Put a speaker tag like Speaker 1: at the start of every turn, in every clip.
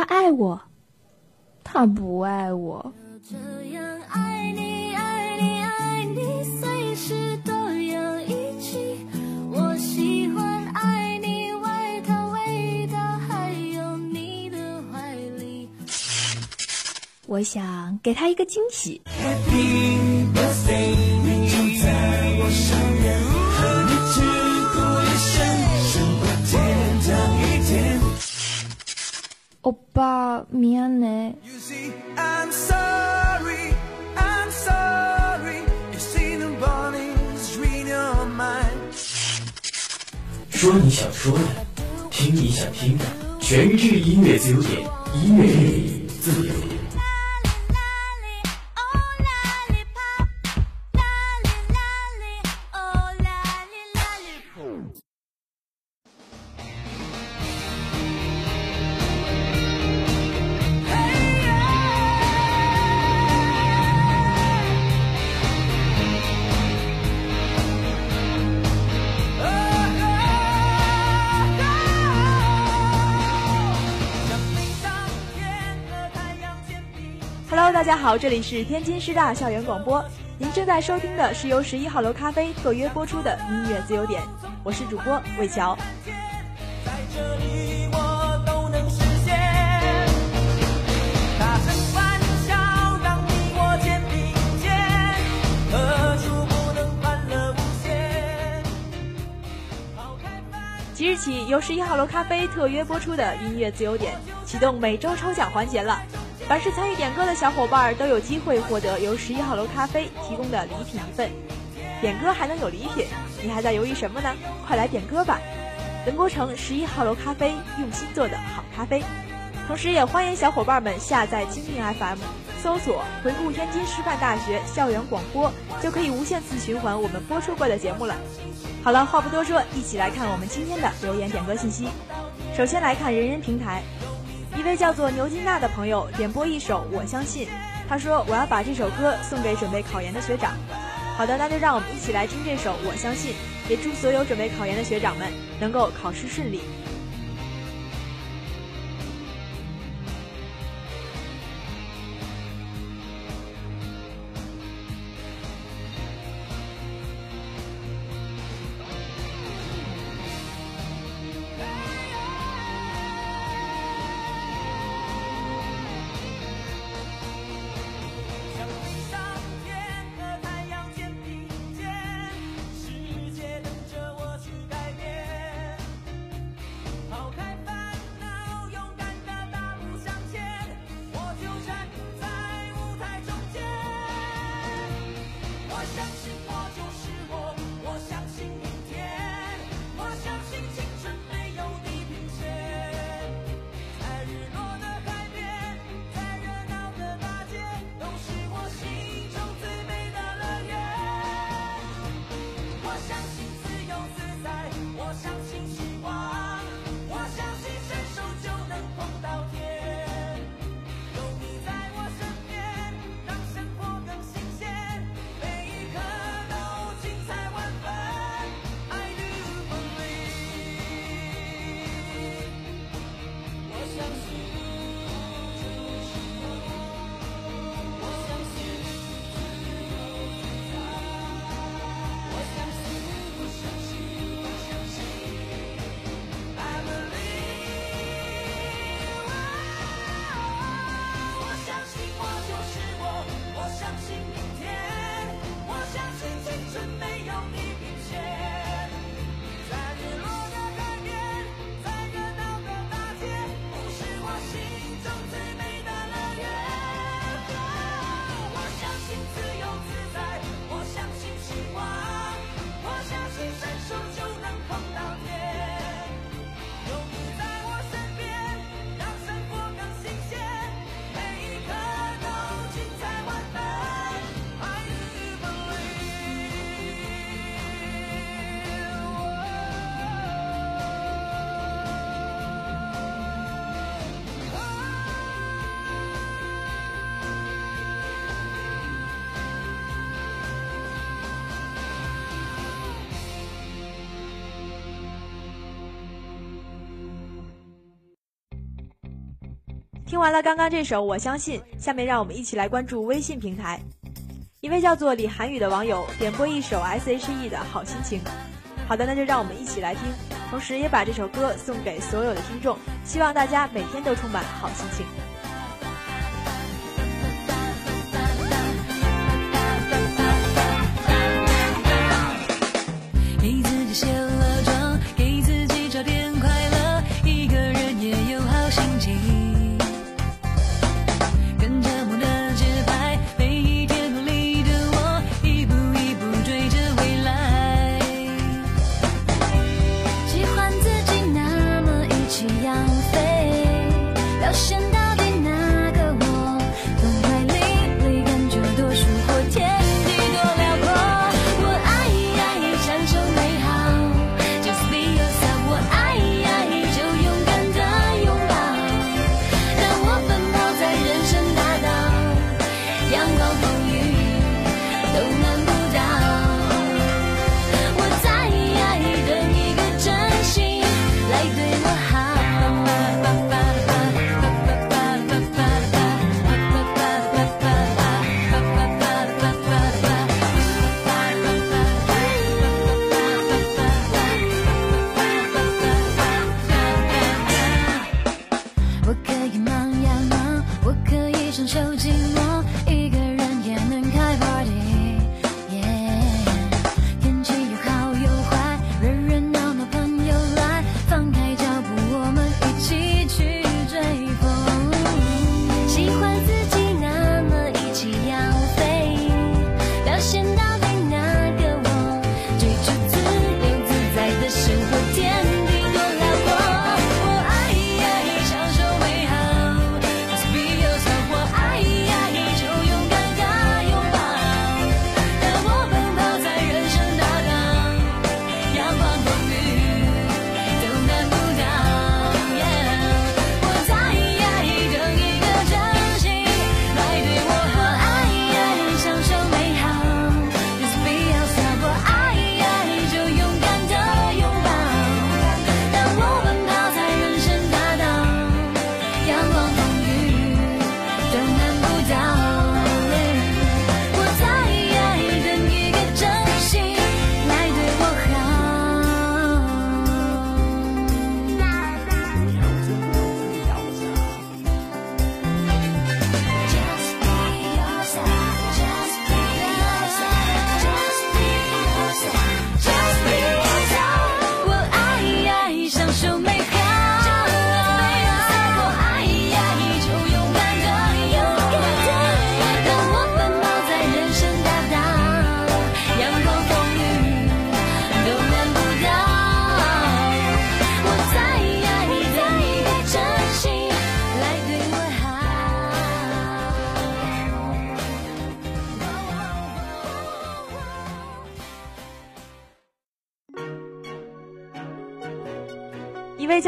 Speaker 1: 他爱我。他不爱我。
Speaker 2: 我
Speaker 1: 想给他一个惊喜。
Speaker 3: Happy birthday The bodies read your mind.
Speaker 4: 说你想说的，听你想听的，全智音乐自由点，音乐日语自由点。
Speaker 5: 好，这里是天津师大校园广播，您正在收听的是由十一号楼咖啡特约播出的音乐自由点，我是主播魏乔。
Speaker 3: 在这里我都能实现。大声欢笑，让你我肩并肩，何处不能欢乐无限？抛开烦
Speaker 5: 即日起，由十一号楼咖啡特约播出的音乐自由点启动每周抽奖环节了。凡是参与点歌的小伙伴都有机会获得由十一号楼咖啡提供的礼品一份。点歌还能有礼品，你还在犹豫什么呢？快来点歌吧！文博城十一号楼咖啡用心做的好咖啡。同时，也欢迎小伙伴们下载蜻蜓 FM，搜索“回顾天津师范大学校园广播”，就可以无限次循环我们播出过的节目了。好了，话不多说，一起来看我们今天的留言点歌信息。首先来看人人平台，一位叫做牛金娜的朋友点播一首《我相信》，他说我要把这首歌送给准备考研的学长。好的，那就让我们一起来听这首《我相信》，也祝所有准备考研的学长们能够考试顺利。
Speaker 1: 听完了刚刚这首我相信下面让我们一起来关注微信平台。一位叫做李涵宇的网友点播一首 she 的好心情。好的那就让我们一起来听。同时也把这首歌送给所有的听众希望大家每天都充满好心情。question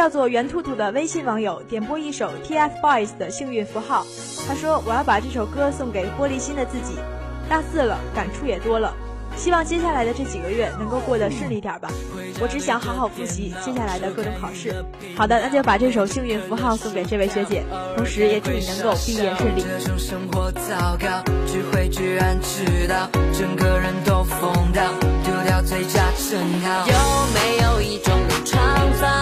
Speaker 1: 叫做袁兔兔的微信网友点播一首 TFBOYS 的《幸运符号》，他说：“我要把这首歌送给玻璃心的自己。大四了，感触也多了，希望接下来的这几个月能够过得顺利点吧。我只想好好复习接下来的各种考试。”好的，那就把这首《幸运符号》送给这位学姐，同时也祝你能够毕业顺利。
Speaker 2: 生活糟糕，聚会居然迟到，整个人都疯掉，丢掉最佳称号。有没有一种创造？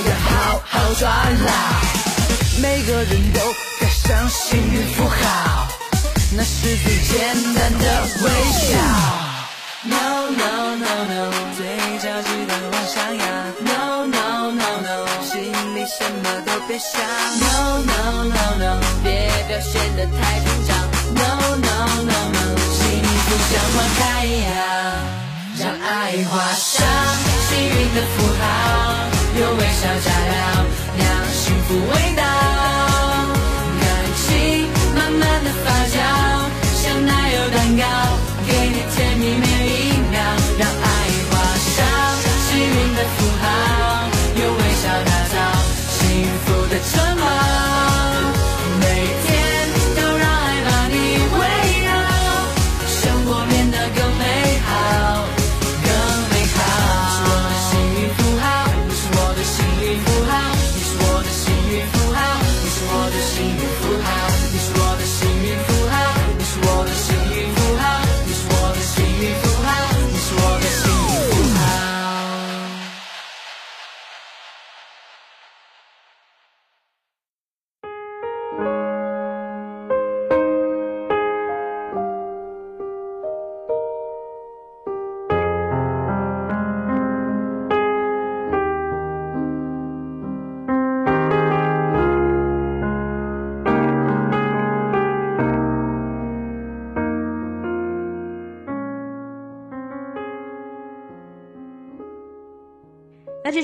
Speaker 2: 要好好抓牢。每个人都该相信幸福好，那是最简单的微笑。No no no no，嘴角记得往上扬。No no no no，心里什么都别想。No no no no，别表现得太紧张。No no no no，幸福像花开一样，让爱画上幸运的符号，用微笑加料，酿幸福味道，感情慢慢的发酵，像奶油蛋糕，给你甜蜜每一秒，让爱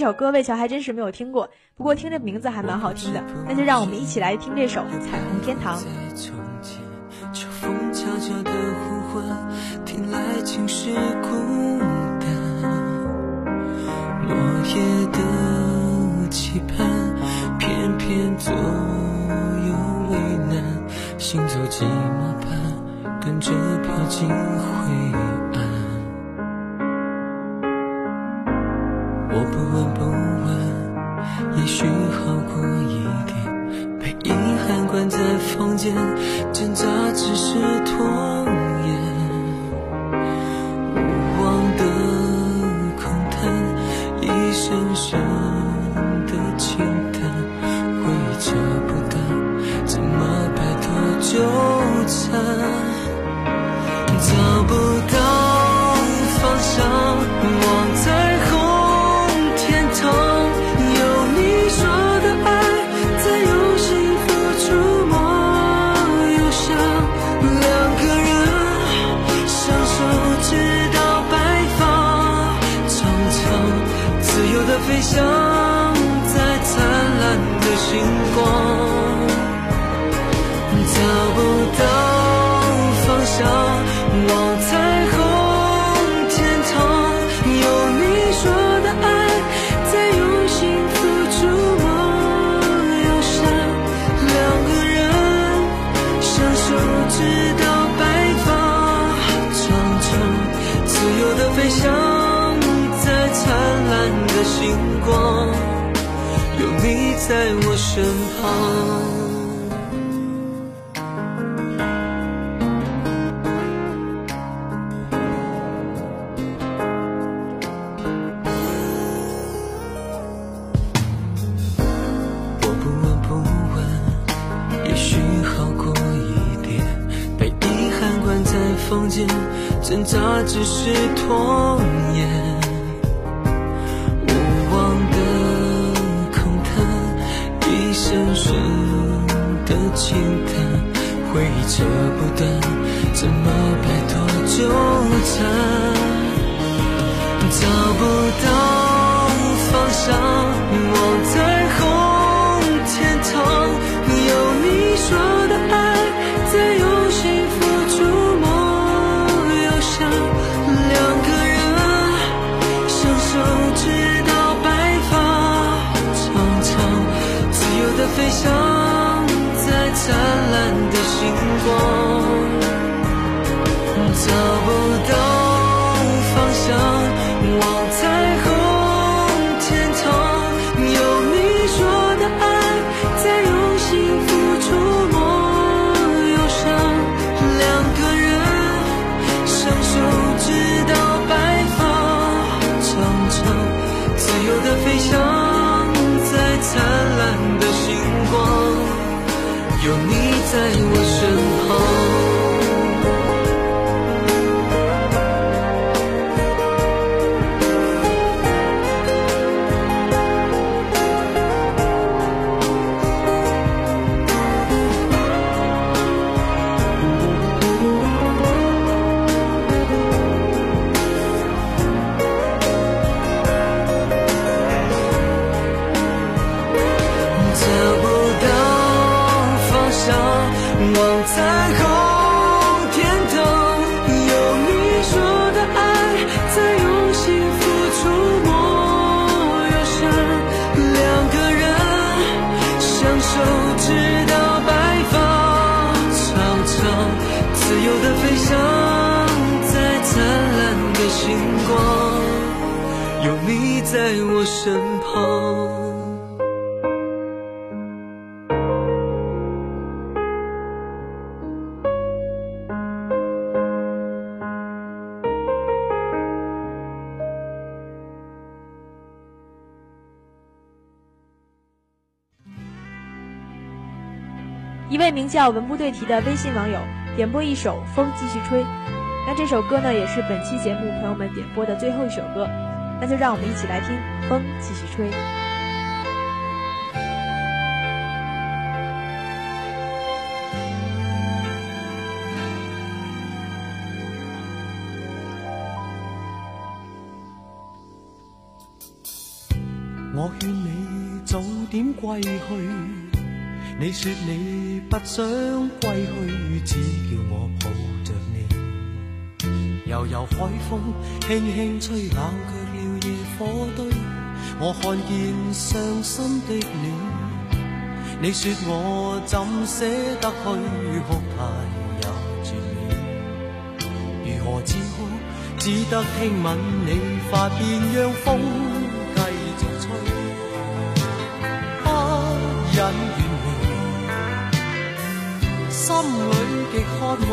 Speaker 1: 首歌魏乔还真是没有听过，不过听这名字还蛮好听的。那就让我们一起来听这首《彩虹天堂》。
Speaker 6: 在从前，秋风悄悄的呼唤，听来尽是孤单。落叶的期盼，偏偏左右为难，行走寂寞般，跟着飘进灰暗。间，飞翔在灿烂的星光。找不到方向，在我身旁。我不问不问，也许好过一点。被遗憾关在房间，挣扎只是拖延。在
Speaker 7: 我身旁。
Speaker 5: 一位名叫文不对题的微信网友点播一首《风继续吹》，那这首歌呢也是本期节目朋友们点播的最后一首歌，那就让我们一起来听《风继续吹》。
Speaker 7: 我劝你早点归去，你说你不想归去，只叫我抱着你。悠悠海风轻轻吹，冷却火堆。我看见伤心的你，你说我怎舍得去，哭態也绝美。如何止哭，只得轻吻你发边，让风继续吹，不忍远离，心里极渴，望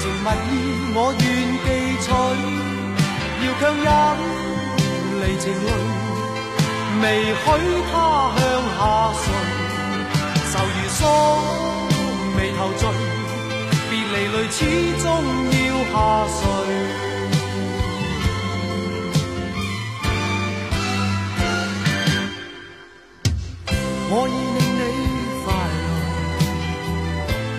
Speaker 7: 情蜜意我願記取，要强忍离情泪，未许他向下垂，愁如鎖眉头聚。别离泪始终要下垂。我已令你，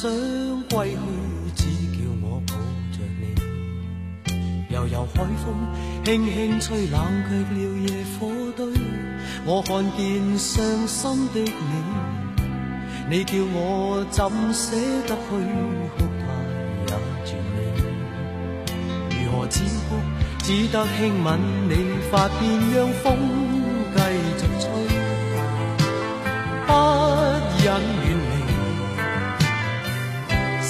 Speaker 7: 想归去，只叫我抱着你。悠悠海风轻轻吹，冷却了野火堆。我看见伤心的你，你叫我怎舍得去，哭態也絕美。如何止哭，只得轻吻你发边，让风继续吹。不忍，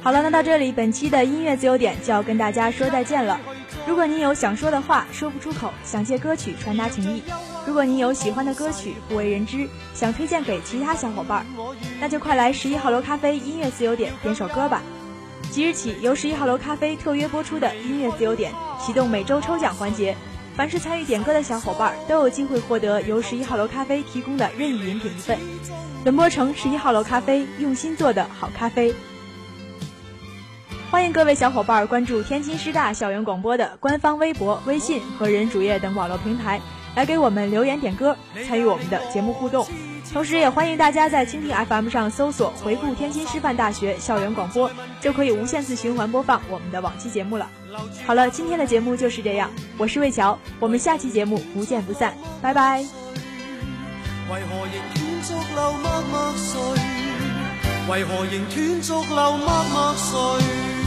Speaker 5: 好了，那到这里，本期的音乐自由点就要跟大家说再见了。如果您有想说的话说不出口，想借歌曲传达情意；如果您有喜欢的歌曲不为人知，想推荐给其他小伙伴，那就快来十一号楼咖啡音乐自由点点首歌吧。即日起，由十一号楼咖啡特约播出的音乐自由点启动每周抽奖环节，凡是参与点歌的小伙伴都有机会获得由十一号楼咖啡提供的任意饮品一份。文波城十一号楼咖啡，用心做的好咖啡。欢迎各位小伙伴关注天津师大校园广播的官方微博、微信和人主页等网络平台，来给我们留言点歌，参与我们的节目互动。同时，也欢迎大家在蜻蜓 FM 上搜索“回顾天津师范大学校园广播”，就可以无限次循环播放我们的往期节目了。好了，今天的节目就是这样，我是魏桥，我们下期节目不见不散，拜拜。
Speaker 7: 为何仍断续流默默垂？为何仍断续流默默垂？